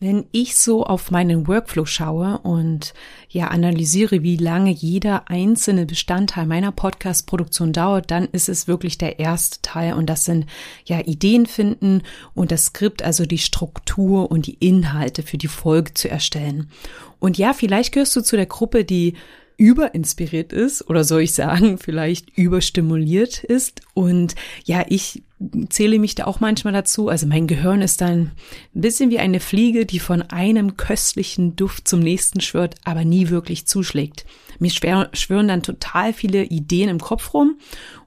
Wenn ich so auf meinen Workflow schaue und ja analysiere, wie lange jeder einzelne Bestandteil meiner Podcast-Produktion dauert, dann ist es wirklich der erste Teil und das sind ja Ideen finden und das Skript, also die Struktur und die Inhalte für die Folge zu erstellen. Und ja, vielleicht gehörst du zu der Gruppe, die überinspiriert ist oder soll ich sagen, vielleicht überstimuliert ist. Und ja, ich zähle mich da auch manchmal dazu. Also mein Gehirn ist dann ein bisschen wie eine Fliege, die von einem köstlichen Duft zum nächsten schwört, aber nie wirklich zuschlägt. Mir schwören dann total viele Ideen im Kopf rum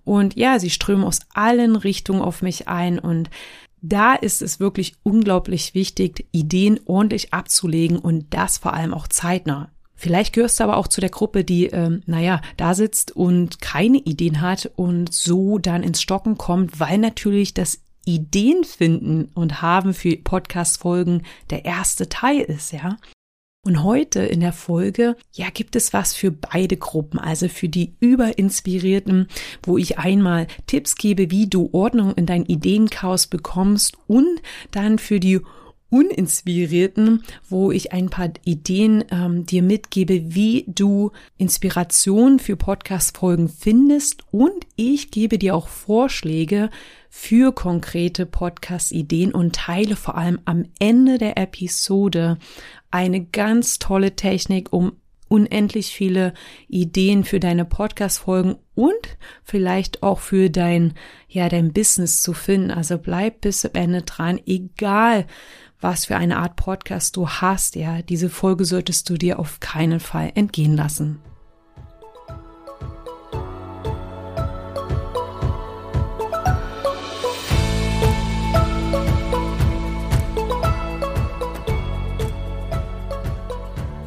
und ja, sie strömen aus allen Richtungen auf mich ein und da ist es wirklich unglaublich wichtig, Ideen ordentlich abzulegen und das vor allem auch zeitnah. Vielleicht gehörst du aber auch zu der Gruppe, die, ähm, naja, da sitzt und keine Ideen hat und so dann ins Stocken kommt, weil natürlich das Ideen finden und haben für Podcast-Folgen der erste Teil ist, ja. Und heute in der Folge, ja, gibt es was für beide Gruppen, also für die Überinspirierten, wo ich einmal Tipps gebe, wie du Ordnung in dein Ideenchaos bekommst und dann für die Uninspirierten, wo ich ein paar Ideen ähm, dir mitgebe, wie du Inspiration für Podcast-Folgen findest und ich gebe dir auch Vorschläge für konkrete Podcast-Ideen und teile vor allem am Ende der Episode eine ganz tolle Technik, um unendlich viele Ideen für deine Podcast-Folgen und vielleicht auch für dein, ja, dein Business zu finden. Also bleib bis zum Ende dran, egal was für eine Art Podcast du hast. Ja, diese Folge solltest du dir auf keinen Fall entgehen lassen.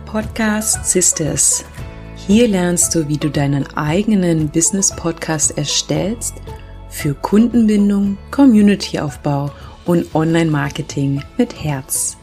Podcast Sisters. Hier lernst du, wie du deinen eigenen Business Podcast erstellst für Kundenbindung, Communityaufbau und Online-Marketing mit Herz.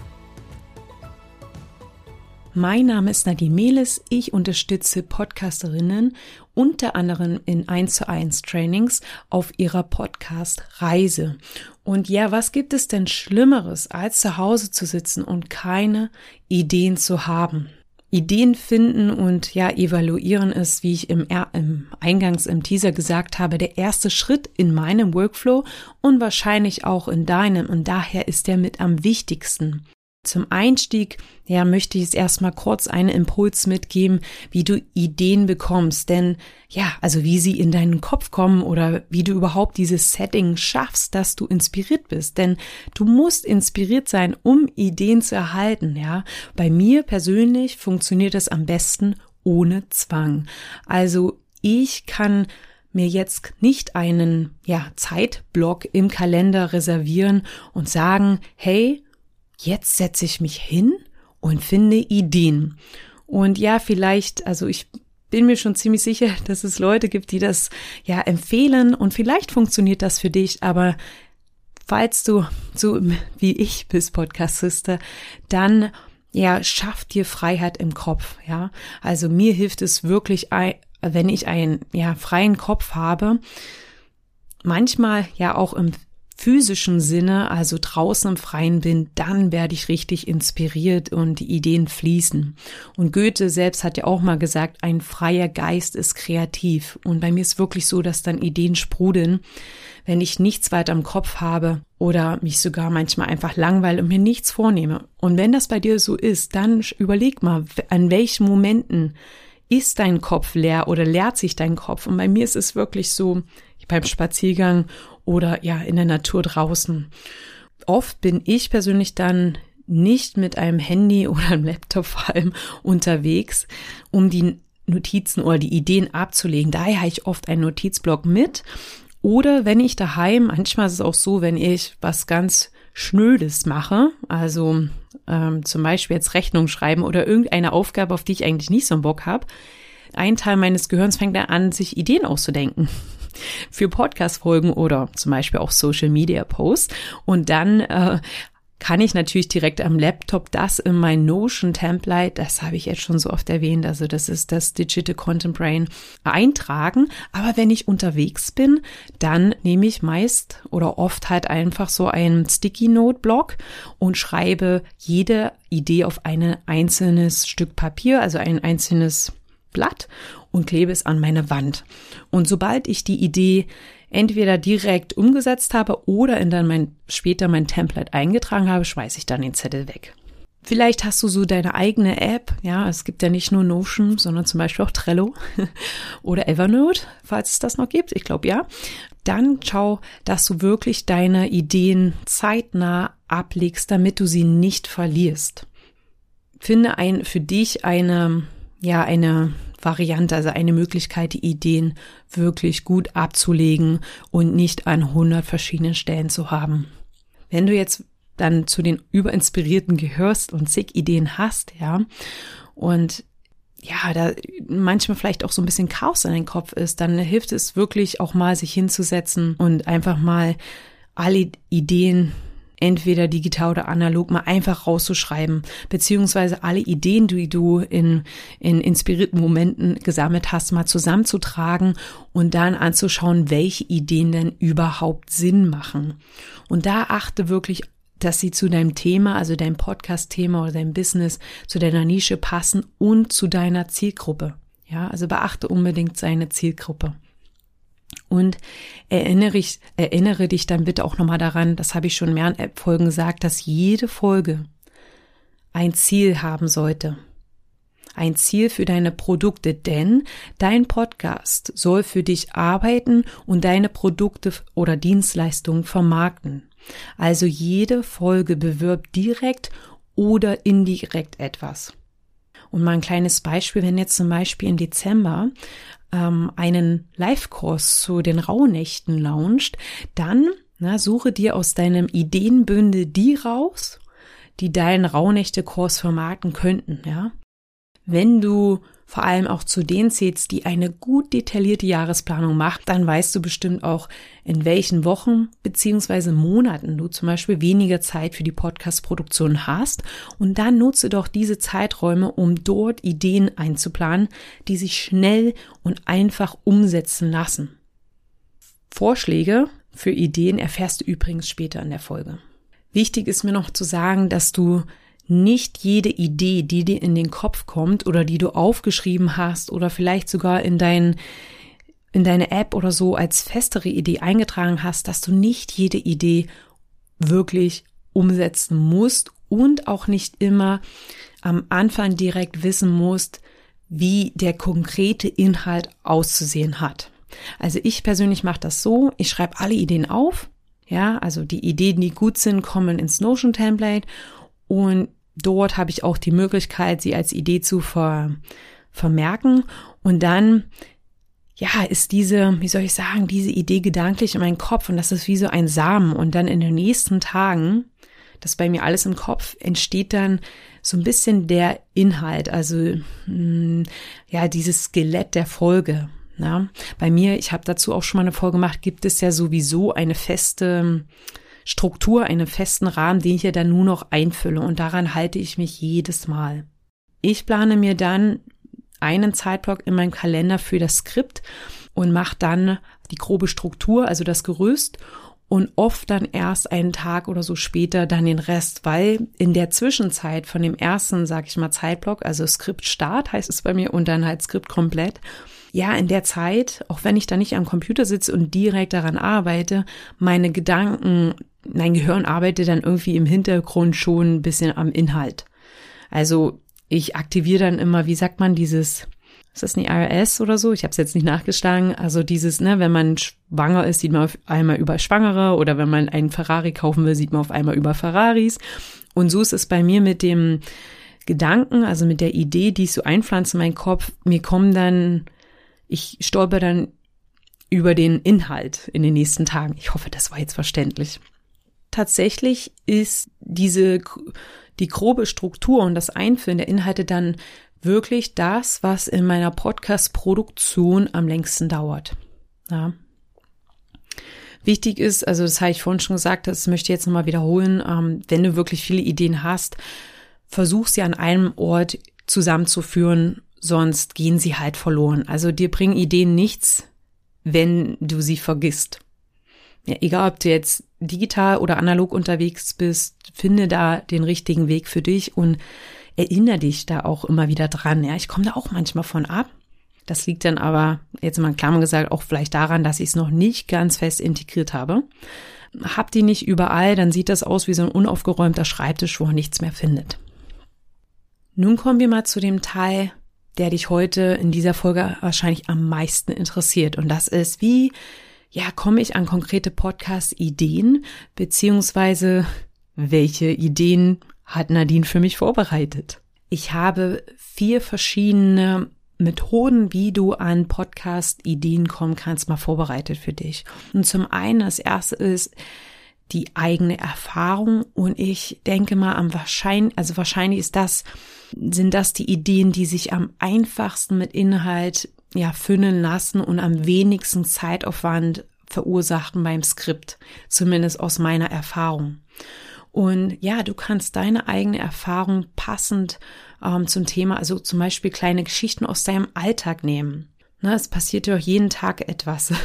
Mein Name ist Nadine Mehles. Ich unterstütze Podcasterinnen unter anderem in 1 zu 1 Trainings auf ihrer Podcast-Reise. Und ja, was gibt es denn Schlimmeres, als zu Hause zu sitzen und keine Ideen zu haben? Ideen finden und ja, evaluieren ist, wie ich im, im Eingangs im Teaser gesagt habe, der erste Schritt in meinem Workflow und wahrscheinlich auch in deinem und daher ist der mit am wichtigsten. Zum Einstieg, ja, möchte ich es erstmal kurz einen Impuls mitgeben, wie du Ideen bekommst. Denn ja, also wie sie in deinen Kopf kommen oder wie du überhaupt dieses Setting schaffst, dass du inspiriert bist. Denn du musst inspiriert sein, um Ideen zu erhalten, ja. Bei mir persönlich funktioniert es am besten ohne Zwang. Also ich kann mir jetzt nicht einen, ja, Zeitblock im Kalender reservieren und sagen, hey, jetzt setze ich mich hin und finde Ideen. Und ja, vielleicht, also ich bin mir schon ziemlich sicher, dass es Leute gibt, die das ja empfehlen und vielleicht funktioniert das für dich, aber falls du so wie ich bist, Podcast-Sister, dann ja, schaff dir Freiheit im Kopf, ja. Also mir hilft es wirklich, wenn ich einen ja freien Kopf habe, manchmal ja auch im physischen Sinne, also draußen im Freien bin, dann werde ich richtig inspiriert und die Ideen fließen. Und Goethe selbst hat ja auch mal gesagt, ein freier Geist ist kreativ. Und bei mir ist wirklich so, dass dann Ideen sprudeln, wenn ich nichts weiter im Kopf habe oder mich sogar manchmal einfach langweile und mir nichts vornehme. Und wenn das bei dir so ist, dann überleg mal, an welchen Momenten ist dein Kopf leer oder leert sich dein Kopf? Und bei mir ist es wirklich so, beim Spaziergang oder ja in der Natur draußen. Oft bin ich persönlich dann nicht mit einem Handy oder einem Laptop vor allem unterwegs, um die Notizen oder die Ideen abzulegen. Daher habe ich oft einen Notizblock mit. Oder wenn ich daheim, manchmal ist es auch so, wenn ich was ganz Schnödes mache, also ähm, zum Beispiel jetzt Rechnung schreiben oder irgendeine Aufgabe, auf die ich eigentlich nicht so einen Bock habe, ein Teil meines Gehirns fängt dann an, sich Ideen auszudenken für Podcast-Folgen oder zum Beispiel auch Social-Media-Posts. Und dann äh, kann ich natürlich direkt am Laptop das in mein Notion Template, das habe ich jetzt schon so oft erwähnt, also das ist das Digital Content Brain, eintragen. Aber wenn ich unterwegs bin, dann nehme ich meist oder oft halt einfach so einen Sticky Note Block und schreibe jede Idee auf ein einzelnes Stück Papier, also ein einzelnes Blatt und klebe es an meine Wand. Und sobald ich die Idee entweder direkt umgesetzt habe oder in dann mein, später mein Template eingetragen habe, schmeiße ich dann den Zettel weg. Vielleicht hast du so deine eigene App, ja, es gibt ja nicht nur Notion, sondern zum Beispiel auch Trello oder Evernote, falls es das noch gibt, ich glaube ja. Dann schau, dass du wirklich deine Ideen zeitnah ablegst, damit du sie nicht verlierst. Finde ein, für dich eine, ja, eine Variante, also eine Möglichkeit, die Ideen wirklich gut abzulegen und nicht an 100 verschiedenen Stellen zu haben. Wenn du jetzt dann zu den Überinspirierten gehörst und zig Ideen hast, ja, und ja, da manchmal vielleicht auch so ein bisschen Chaos in deinem Kopf ist, dann hilft es wirklich auch mal, sich hinzusetzen und einfach mal alle Ideen entweder digital oder analog, mal einfach rauszuschreiben, beziehungsweise alle Ideen, die du in, in inspirierten Momenten gesammelt hast, mal zusammenzutragen und dann anzuschauen, welche Ideen denn überhaupt Sinn machen. Und da achte wirklich dass sie zu deinem Thema, also deinem Podcast-Thema oder deinem Business, zu deiner Nische passen und zu deiner Zielgruppe. Ja, also beachte unbedingt seine Zielgruppe. Und erinnere, ich, erinnere dich dann bitte auch nochmal daran, das habe ich schon in mehreren Folgen gesagt, dass jede Folge ein Ziel haben sollte. Ein Ziel für deine Produkte, denn dein Podcast soll für dich arbeiten und deine Produkte oder Dienstleistungen vermarkten. Also jede Folge bewirbt direkt oder indirekt etwas. Und mal ein kleines Beispiel, wenn jetzt zum Beispiel im Dezember ähm, einen Live-Kurs zu den Rauhnächten launcht, dann na, suche dir aus deinem Ideenbündel die raus, die deinen Rauhnächte-Kurs vermarkten könnten, ja. Wenn du vor allem auch zu denen zählst, die eine gut detaillierte Jahresplanung macht, dann weißt du bestimmt auch, in welchen Wochen beziehungsweise Monaten du zum Beispiel weniger Zeit für die Podcast-Produktion hast. Und dann nutze doch diese Zeiträume, um dort Ideen einzuplanen, die sich schnell und einfach umsetzen lassen. Vorschläge für Ideen erfährst du übrigens später in der Folge. Wichtig ist mir noch zu sagen, dass du nicht jede Idee, die dir in den Kopf kommt oder die du aufgeschrieben hast oder vielleicht sogar in dein in deine App oder so als festere Idee eingetragen hast, dass du nicht jede Idee wirklich umsetzen musst und auch nicht immer am Anfang direkt wissen musst, wie der konkrete Inhalt auszusehen hat. Also ich persönlich mache das so, ich schreibe alle Ideen auf, ja, also die Ideen, die gut sind, kommen ins Notion Template und dort habe ich auch die Möglichkeit, sie als Idee zu ver, vermerken. Und dann, ja, ist diese, wie soll ich sagen, diese Idee gedanklich in meinem Kopf und das ist wie so ein Samen. Und dann in den nächsten Tagen, das bei mir alles im Kopf, entsteht dann so ein bisschen der Inhalt, also mh, hm, ja, dieses Skelett der Folge. Ja, bei mir, ich habe dazu auch schon mal eine Folge gemacht, gibt es ja sowieso eine feste Struktur, einen festen Rahmen, den ich ja dann nur noch einfülle und daran halte ich mich jedes Mal. Ich plane mir dann einen Zeitblock in meinem Kalender für das Skript und mache dann die grobe Struktur, also das Gerüst und oft dann erst einen Tag oder so später dann den Rest, weil in der Zwischenzeit von dem ersten, sag ich mal, Zeitblock, also Skriptstart heißt es bei mir und dann halt Skript komplett, ja, in der Zeit, auch wenn ich da nicht am Computer sitze und direkt daran arbeite, meine Gedanken mein Gehirn arbeitet dann irgendwie im Hintergrund schon ein bisschen am Inhalt. Also ich aktiviere dann immer, wie sagt man, dieses, ist das nicht IRS oder so? Ich habe es jetzt nicht nachgeschlagen. Also dieses, ne, wenn man schwanger ist, sieht man auf einmal über Schwangere oder wenn man einen Ferrari kaufen will, sieht man auf einmal über Ferraris. Und so ist es bei mir mit dem Gedanken, also mit der Idee, die ich so einpflanze in meinen Kopf. Mir kommen dann, ich stolper dann über den Inhalt in den nächsten Tagen. Ich hoffe, das war jetzt verständlich tatsächlich ist diese, die grobe Struktur und das Einführen der Inhalte dann wirklich das, was in meiner Podcast-Produktion am längsten dauert. Ja. Wichtig ist, also das habe ich vorhin schon gesagt, das möchte ich jetzt nochmal wiederholen, ähm, wenn du wirklich viele Ideen hast, versuch sie an einem Ort zusammenzuführen, sonst gehen sie halt verloren. Also dir bringen Ideen nichts, wenn du sie vergisst. Ja, egal, ob du jetzt digital oder analog unterwegs bist, finde da den richtigen Weg für dich und erinnere dich da auch immer wieder dran. Ja, ich komme da auch manchmal von ab. Das liegt dann aber, jetzt mal klar gesagt, auch vielleicht daran, dass ich es noch nicht ganz fest integriert habe. Habt ihr nicht überall, dann sieht das aus wie so ein unaufgeräumter Schreibtisch, wo man nichts mehr findet. Nun kommen wir mal zu dem Teil, der dich heute in dieser Folge wahrscheinlich am meisten interessiert. Und das ist, wie, ja, komme ich an konkrete Podcast-Ideen, beziehungsweise welche Ideen hat Nadine für mich vorbereitet? Ich habe vier verschiedene Methoden, wie du an Podcast-Ideen kommen kannst, mal vorbereitet für dich. Und zum einen, das erste ist die eigene Erfahrung. Und ich denke mal am wahrscheinlich, also wahrscheinlich ist das, sind das die Ideen, die sich am einfachsten mit Inhalt, ja, füllen lassen und am wenigsten Zeitaufwand verursachten beim Skript. Zumindest aus meiner Erfahrung. Und ja, du kannst deine eigene Erfahrung passend ähm, zum Thema, also zum Beispiel kleine Geschichten aus deinem Alltag nehmen. Na, es passiert ja auch jeden Tag etwas.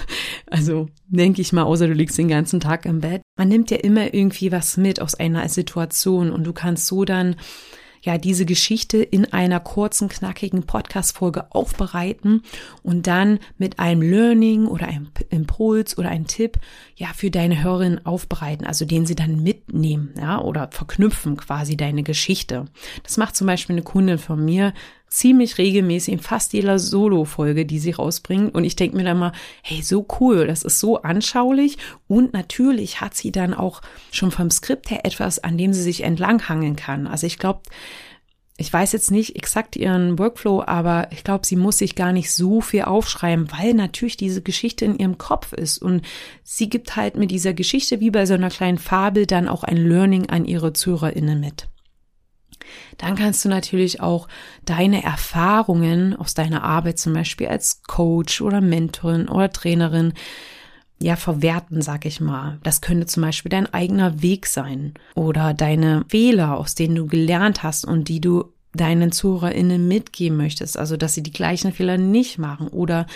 Also denke ich mal, außer du liegst den ganzen Tag im Bett. Man nimmt ja immer irgendwie was mit aus einer Situation und du kannst so dann ja diese Geschichte in einer kurzen, knackigen Podcast-Folge aufbereiten und dann mit einem Learning oder einem Impuls oder einem Tipp ja für deine Hörerin aufbereiten, also den sie dann mitnehmen, ja, oder verknüpfen quasi deine Geschichte. Das macht zum Beispiel eine Kundin von mir ziemlich regelmäßig in fast jeder Solo-Folge, die sie rausbringt. Und ich denke mir dann mal, hey, so cool, das ist so anschaulich. Und natürlich hat sie dann auch schon vom Skript her etwas, an dem sie sich entlanghangeln kann. Also ich glaube, ich weiß jetzt nicht exakt ihren Workflow, aber ich glaube, sie muss sich gar nicht so viel aufschreiben, weil natürlich diese Geschichte in ihrem Kopf ist. Und sie gibt halt mit dieser Geschichte wie bei so einer kleinen Fabel dann auch ein Learning an ihre ZuhörerInnen mit. Dann kannst du natürlich auch deine Erfahrungen aus deiner Arbeit zum Beispiel als Coach oder Mentorin oder Trainerin ja verwerten, sag ich mal. Das könnte zum Beispiel dein eigener Weg sein oder deine Fehler, aus denen du gelernt hast und die du deinen ZuhörerInnen mitgeben möchtest, also dass sie die gleichen Fehler nicht machen oder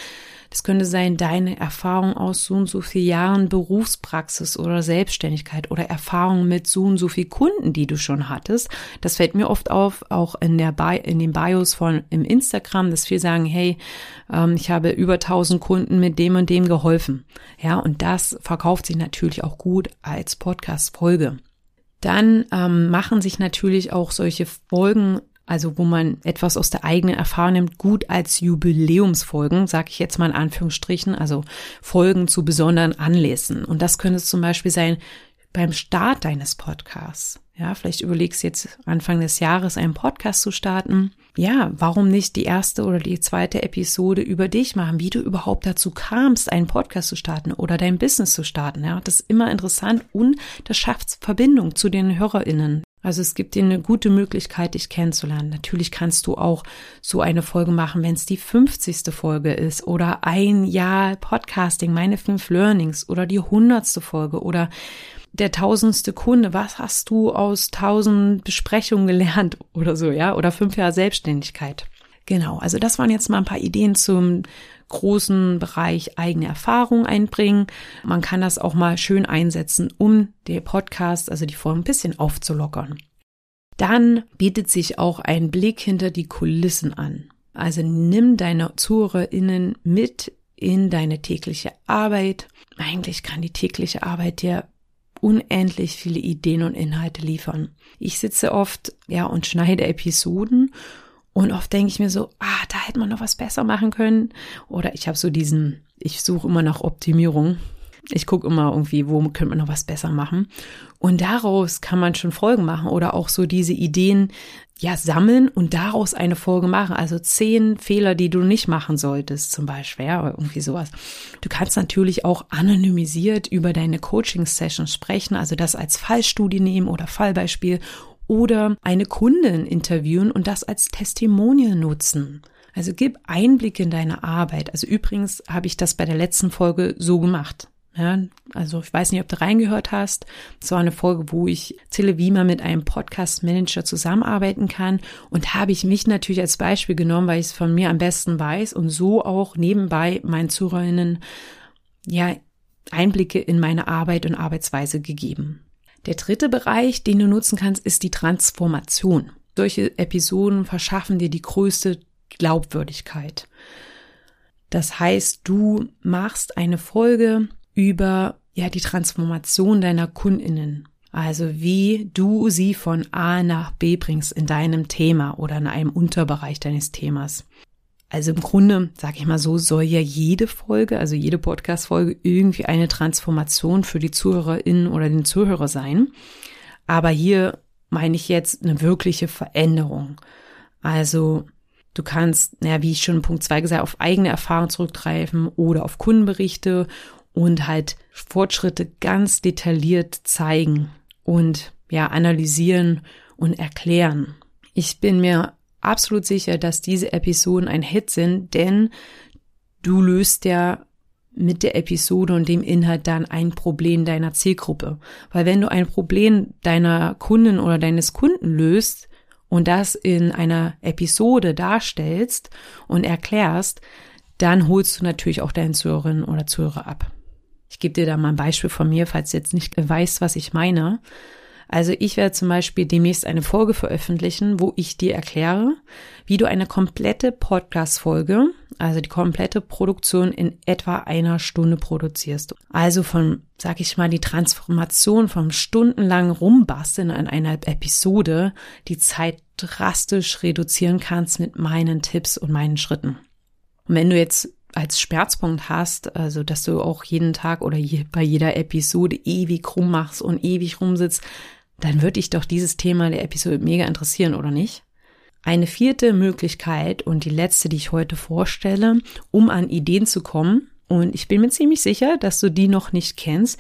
das könnte sein, deine Erfahrung aus so und so vielen Jahren Berufspraxis oder Selbstständigkeit oder Erfahrung mit so und so viel Kunden, die du schon hattest. Das fällt mir oft auf, auch in der Bi in den Bios von im Instagram, dass wir sagen, hey, ähm, ich habe über 1000 Kunden mit dem und dem geholfen. Ja, und das verkauft sich natürlich auch gut als Podcast-Folge. Dann ähm, machen sich natürlich auch solche Folgen also wo man etwas aus der eigenen Erfahrung nimmt, gut als Jubiläumsfolgen, sage ich jetzt mal in Anführungsstrichen, also Folgen zu besonderen Anlässen. Und das könnte zum Beispiel sein beim Start deines Podcasts. Ja, vielleicht überlegst du jetzt Anfang des Jahres einen Podcast zu starten. Ja, warum nicht die erste oder die zweite Episode über dich machen, wie du überhaupt dazu kamst, einen Podcast zu starten oder dein Business zu starten. Ja, das ist immer interessant und das schafft Verbindung zu den HörerInnen. Also es gibt dir eine gute Möglichkeit, dich kennenzulernen. Natürlich kannst du auch so eine Folge machen, wenn es die 50. Folge ist oder ein Jahr Podcasting, meine fünf Learnings oder die hundertste Folge oder der tausendste Kunde. Was hast du aus tausend Besprechungen gelernt oder so, ja? Oder fünf Jahre Selbstständigkeit. Genau. Also das waren jetzt mal ein paar Ideen zum großen Bereich eigene Erfahrung einbringen. Man kann das auch mal schön einsetzen, um den Podcast, also die Form ein bisschen aufzulockern. Dann bietet sich auch ein Blick hinter die Kulissen an. Also nimm deine ZuhörerInnen mit in deine tägliche Arbeit. Eigentlich kann die tägliche Arbeit dir unendlich viele Ideen und Inhalte liefern. Ich sitze oft, ja, und schneide Episoden und oft denke ich mir so, ah, da hätte man noch was besser machen können. Oder ich habe so diesen, ich suche immer nach Optimierung. Ich gucke immer irgendwie, wo könnte man noch was besser machen. Und daraus kann man schon Folgen machen oder auch so diese Ideen ja sammeln und daraus eine Folge machen. Also zehn Fehler, die du nicht machen solltest, zum Beispiel, ja, irgendwie sowas. Du kannst natürlich auch anonymisiert über deine Coaching-Sessions sprechen, also das als Fallstudie nehmen oder Fallbeispiel oder eine Kundin interviewen und das als Testimonial nutzen. Also gib Einblick in deine Arbeit. Also übrigens habe ich das bei der letzten Folge so gemacht. Ja, also ich weiß nicht, ob du reingehört hast. Es war eine Folge, wo ich erzähle, wie man mit einem Podcast-Manager zusammenarbeiten kann. Und habe ich mich natürlich als Beispiel genommen, weil ich es von mir am besten weiß und so auch nebenbei meinen Zuhörerinnen ja Einblicke in meine Arbeit und Arbeitsweise gegeben. Der dritte Bereich, den du nutzen kannst, ist die Transformation. Solche Episoden verschaffen dir die größte Glaubwürdigkeit. Das heißt, du machst eine Folge über ja die Transformation deiner Kundinnen. Also wie du sie von A nach B bringst in deinem Thema oder in einem Unterbereich deines Themas. Also im Grunde, sage ich mal so, soll ja jede Folge, also jede Podcast-Folge irgendwie eine Transformation für die Zuhörerin oder den Zuhörer sein. Aber hier meine ich jetzt eine wirkliche Veränderung. Also du kannst, naja, wie ich schon in Punkt zwei gesagt, auf eigene Erfahrungen zurückgreifen oder auf Kundenberichte und halt Fortschritte ganz detailliert zeigen und ja, analysieren und erklären. Ich bin mir absolut sicher, dass diese Episoden ein Hit sind, denn du löst ja mit der Episode und dem Inhalt dann ein Problem deiner Zielgruppe. Weil wenn du ein Problem deiner Kunden oder deines Kunden löst und das in einer Episode darstellst und erklärst, dann holst du natürlich auch deinen Zuhörerinnen oder Zuhörer ab. Ich gebe dir da mal ein Beispiel von mir, falls du jetzt nicht weißt, was ich meine. Also ich werde zum Beispiel demnächst eine Folge veröffentlichen, wo ich dir erkläre, wie du eine komplette Podcast-Folge, also die komplette Produktion in etwa einer Stunde produzierst. Also von, sag ich mal, die Transformation vom stundenlangen Rumbasteln an einer Episode, die Zeit drastisch reduzieren kannst mit meinen Tipps und meinen Schritten. Und wenn du jetzt als Schmerzpunkt hast, also dass du auch jeden Tag oder je, bei jeder Episode ewig rummachst und ewig rumsitzt, dann würde dich doch dieses Thema der Episode mega interessieren, oder nicht? Eine vierte Möglichkeit und die letzte, die ich heute vorstelle, um an Ideen zu kommen, und ich bin mir ziemlich sicher, dass du die noch nicht kennst,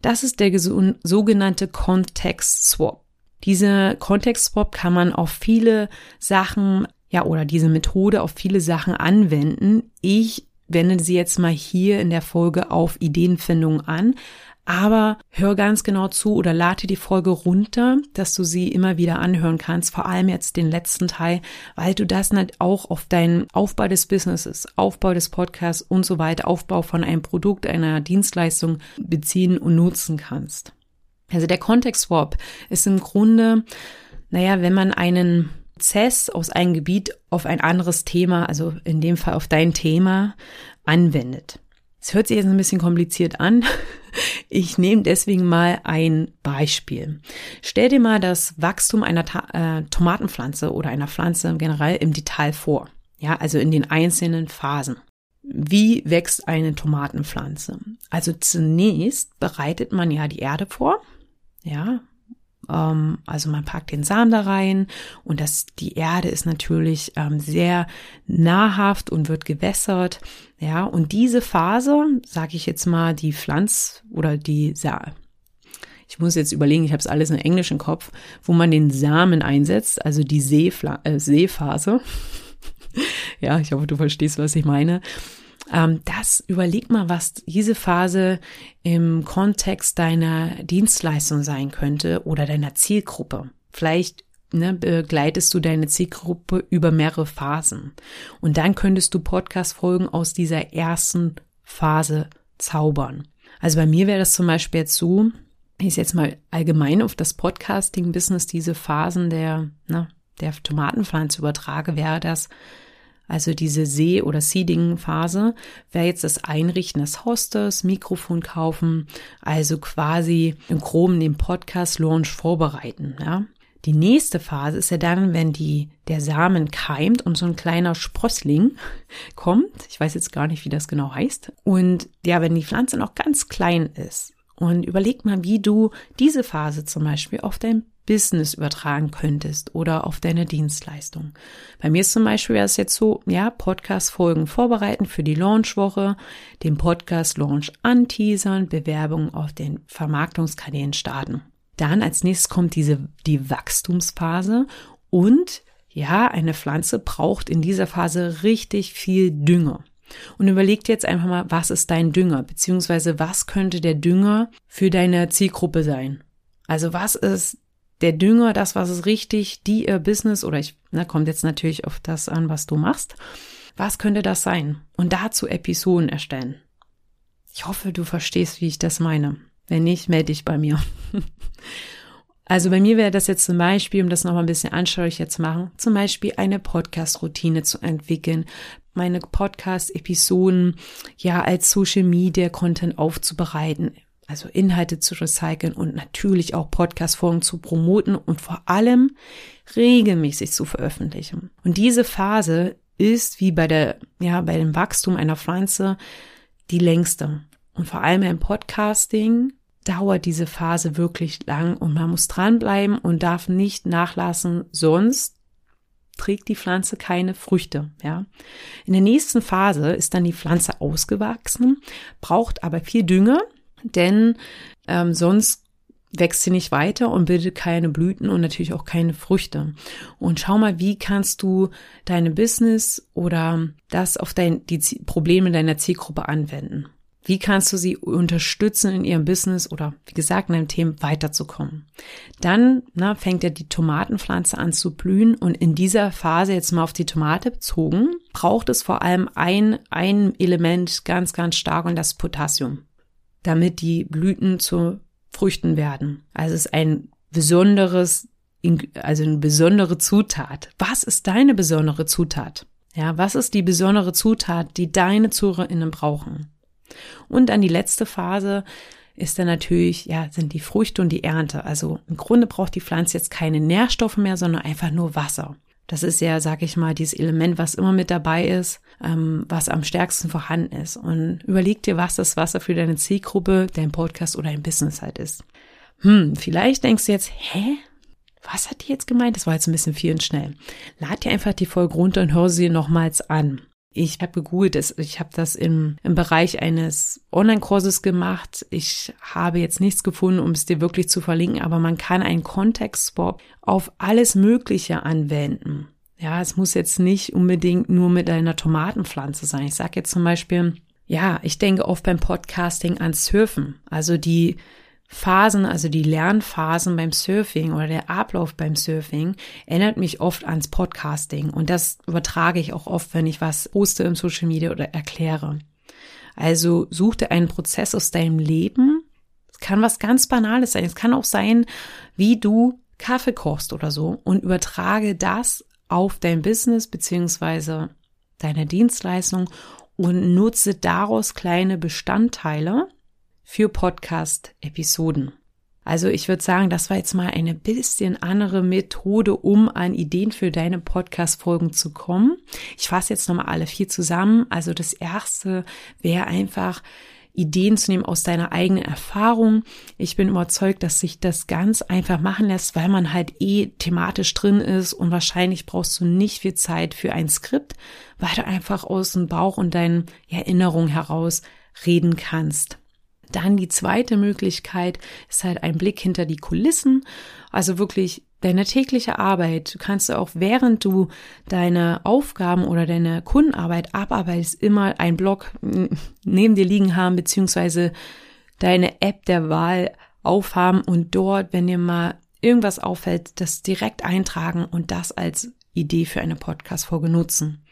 das ist der sogenannte Context Swap. Diese Context Swap kann man auf viele Sachen, ja, oder diese Methode auf viele Sachen anwenden. Ich wende sie jetzt mal hier in der Folge auf Ideenfindung an. Aber hör ganz genau zu oder lade die Folge runter, dass du sie immer wieder anhören kannst, vor allem jetzt den letzten Teil, weil du das nicht auch auf deinen Aufbau des Businesses, Aufbau des Podcasts und so weiter, Aufbau von einem Produkt, einer Dienstleistung beziehen und nutzen kannst. Also der Context Swap ist im Grunde, naja, wenn man einen Prozess aus einem Gebiet auf ein anderes Thema, also in dem Fall auf dein Thema, anwendet. Es hört sich jetzt ein bisschen kompliziert an. Ich nehme deswegen mal ein Beispiel. Stell dir mal das Wachstum einer Ta äh, Tomatenpflanze oder einer Pflanze generell im Detail vor. Ja, also in den einzelnen Phasen. Wie wächst eine Tomatenpflanze? Also zunächst bereitet man ja die Erde vor. Ja, ähm, also man packt den Samen da rein und das, die Erde ist natürlich ähm, sehr nahrhaft und wird gewässert. Ja, und diese Phase, sage ich jetzt mal, die Pflanz oder die Sa ich muss jetzt überlegen, ich habe es alles in Englisch im Kopf, wo man den Samen einsetzt, also die Seefla äh, Seephase. ja, ich hoffe, du verstehst, was ich meine. Ähm, das überleg mal, was diese Phase im Kontext deiner Dienstleistung sein könnte oder deiner Zielgruppe. Vielleicht ne, begleitest du deine Zielgruppe über mehrere Phasen. Und dann könntest du Podcast-Folgen aus dieser ersten Phase zaubern. Also bei mir wäre das zum Beispiel jetzt so, ich jetzt mal allgemein auf das Podcasting-Business diese Phasen der, ne, der Tomatenpflanze übertrage, wäre das, also diese See- oder Seeding-Phase wäre jetzt das Einrichten des Hosters, Mikrofon kaufen, also quasi im Groben den Podcast-Launch vorbereiten. Ja? Die nächste Phase ist ja dann, wenn die, der Samen keimt und so ein kleiner Sprössling kommt. Ich weiß jetzt gar nicht, wie das genau heißt. Und ja, wenn die Pflanze noch ganz klein ist. Und überleg mal, wie du diese Phase zum Beispiel auf dein Business übertragen könntest oder auf deine Dienstleistung. Bei mir ist zum Beispiel wäre es jetzt so, ja, Podcast-Folgen vorbereiten für die Launchwoche, den Podcast-Launch anteasern, Bewerbungen auf den Vermarktungskanälen starten. Dann als nächstes kommt diese, die Wachstumsphase und ja, eine Pflanze braucht in dieser Phase richtig viel Dünger. Und überleg dir jetzt einfach mal, was ist dein Dünger, beziehungsweise was könnte der Dünger für deine Zielgruppe sein? Also was ist der Dünger, das, was ist richtig, die ihr Business oder ich, na, kommt jetzt natürlich auf das an, was du machst. Was könnte das sein? Und dazu Episoden erstellen. Ich hoffe, du verstehst, wie ich das meine. Wenn nicht, melde dich bei mir. Also bei mir wäre das jetzt zum Beispiel, um das nochmal ein bisschen anschaulicher zu machen, zum Beispiel eine Podcast-Routine zu entwickeln, meine Podcast-Episoden ja als Social Media Content aufzubereiten, also Inhalte zu recyceln und natürlich auch Podcast-Folgen zu promoten und vor allem regelmäßig zu veröffentlichen. Und diese Phase ist wie bei der, ja, bei dem Wachstum einer Pflanze die längste. Und vor allem im Podcasting dauert diese Phase wirklich lang und man muss dranbleiben und darf nicht nachlassen, sonst trägt die Pflanze keine Früchte, ja. In der nächsten Phase ist dann die Pflanze ausgewachsen, braucht aber viel Dünger, denn ähm, sonst wächst sie nicht weiter und bildet keine Blüten und natürlich auch keine Früchte. Und schau mal, wie kannst du deine Business oder das auf dein, die Probleme deiner Zielgruppe anwenden. Wie kannst du sie unterstützen in ihrem Business oder wie gesagt in deinem Thema weiterzukommen? Dann na, fängt ja die Tomatenpflanze an zu blühen und in dieser Phase jetzt mal auf die Tomate bezogen, braucht es vor allem ein, ein Element ganz, ganz stark und das Potassium, damit die Blüten zu Früchten werden. Also es ist ein besonderes, also eine besondere Zutat. Was ist deine besondere Zutat? Ja, was ist die besondere Zutat, die deine ZuhörerInnen brauchen? Und dann die letzte Phase ist dann natürlich, ja, sind die Früchte und die Ernte. Also im Grunde braucht die Pflanze jetzt keine Nährstoffe mehr, sondern einfach nur Wasser. Das ist ja, sag ich mal, dieses Element, was immer mit dabei ist, ähm, was am stärksten vorhanden ist. Und überleg dir, was das Wasser für deine Zielgruppe, dein Podcast oder dein Business halt ist. Hm, vielleicht denkst du jetzt, hä? Was hat die jetzt gemeint? Das war jetzt ein bisschen viel und schnell. Lad dir einfach die Folge runter und hör sie nochmals an. Ich habe gegoogelt, ich habe das im, im Bereich eines Online-Kurses gemacht. Ich habe jetzt nichts gefunden, um es dir wirklich zu verlinken, aber man kann einen Kontext-Swap auf alles Mögliche anwenden. Ja, es muss jetzt nicht unbedingt nur mit einer Tomatenpflanze sein. Ich sage jetzt zum Beispiel, ja, ich denke oft beim Podcasting an Surfen. Also die Phasen, also die Lernphasen beim Surfing oder der Ablauf beim Surfing, erinnert mich oft ans Podcasting. Und das übertrage ich auch oft, wenn ich was poste im Social Media oder erkläre. Also such dir einen Prozess aus deinem Leben. Es kann was ganz Banales sein. Es kann auch sein, wie du Kaffee kochst oder so und übertrage das auf dein Business beziehungsweise deine Dienstleistung und nutze daraus kleine Bestandteile, für Podcast-Episoden. Also ich würde sagen, das war jetzt mal eine bisschen andere Methode, um an Ideen für deine Podcast-Folgen zu kommen. Ich fasse jetzt nochmal alle vier zusammen. Also das erste wäre einfach, Ideen zu nehmen aus deiner eigenen Erfahrung. Ich bin überzeugt, dass sich das ganz einfach machen lässt, weil man halt eh thematisch drin ist und wahrscheinlich brauchst du nicht viel Zeit für ein Skript, weil du einfach aus dem Bauch und deinen Erinnerungen heraus reden kannst. Dann die zweite Möglichkeit ist halt ein Blick hinter die Kulissen, also wirklich deine tägliche Arbeit. Du kannst auch während du deine Aufgaben oder deine Kundenarbeit abarbeitest, immer ein Blog neben dir liegen haben, beziehungsweise deine App der Wahl aufhaben und dort, wenn dir mal irgendwas auffällt, das direkt eintragen und das als Idee für eine Podcast-Folge nutzen.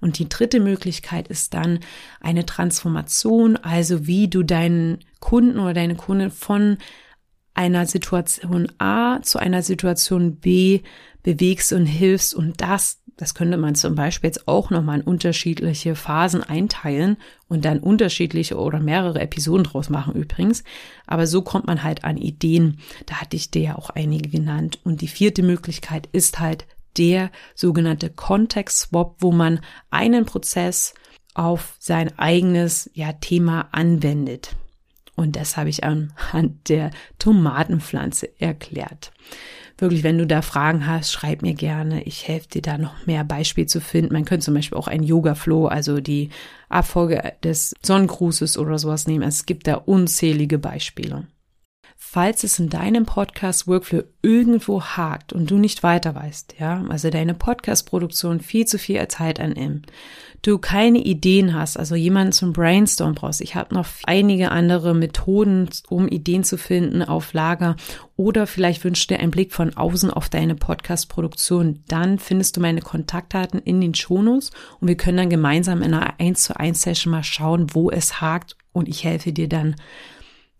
Und die dritte Möglichkeit ist dann eine Transformation, also wie du deinen Kunden oder deine Kunden von einer Situation A zu einer Situation B bewegst und hilfst und das, das könnte man zum Beispiel jetzt auch nochmal in unterschiedliche Phasen einteilen und dann unterschiedliche oder mehrere Episoden draus machen übrigens. Aber so kommt man halt an Ideen. Da hatte ich dir ja auch einige genannt. Und die vierte Möglichkeit ist halt der sogenannte Context-Swap, wo man einen Prozess auf sein eigenes ja, Thema anwendet. Und das habe ich anhand der Tomatenpflanze erklärt. Wirklich, wenn du da Fragen hast, schreib mir gerne. Ich helfe dir da noch mehr Beispiele zu finden. Man könnte zum Beispiel auch ein Yoga-Flow, also die Abfolge des Sonnengrußes oder sowas nehmen. Es gibt da unzählige Beispiele. Falls es in deinem Podcast-Workflow irgendwo hakt und du nicht weiter weißt, ja, also deine Podcast-Produktion viel zu viel Zeit annimmt, du keine Ideen hast, also jemanden zum Brainstorm brauchst. Ich habe noch einige andere Methoden, um Ideen zu finden auf Lager oder vielleicht wünschst du dir einen Blick von außen auf deine Podcast-Produktion. Dann findest du meine Kontaktdaten in den Shownotes und wir können dann gemeinsam in einer 1 zu 1 Session mal schauen, wo es hakt und ich helfe dir dann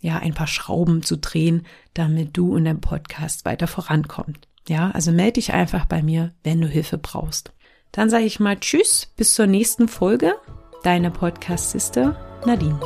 ja, ein paar Schrauben zu drehen, damit du in deinem Podcast weiter vorankommst. Ja, also melde dich einfach bei mir, wenn du Hilfe brauchst. Dann sage ich mal Tschüss, bis zur nächsten Folge. Deine Podcast-Sister Nadine.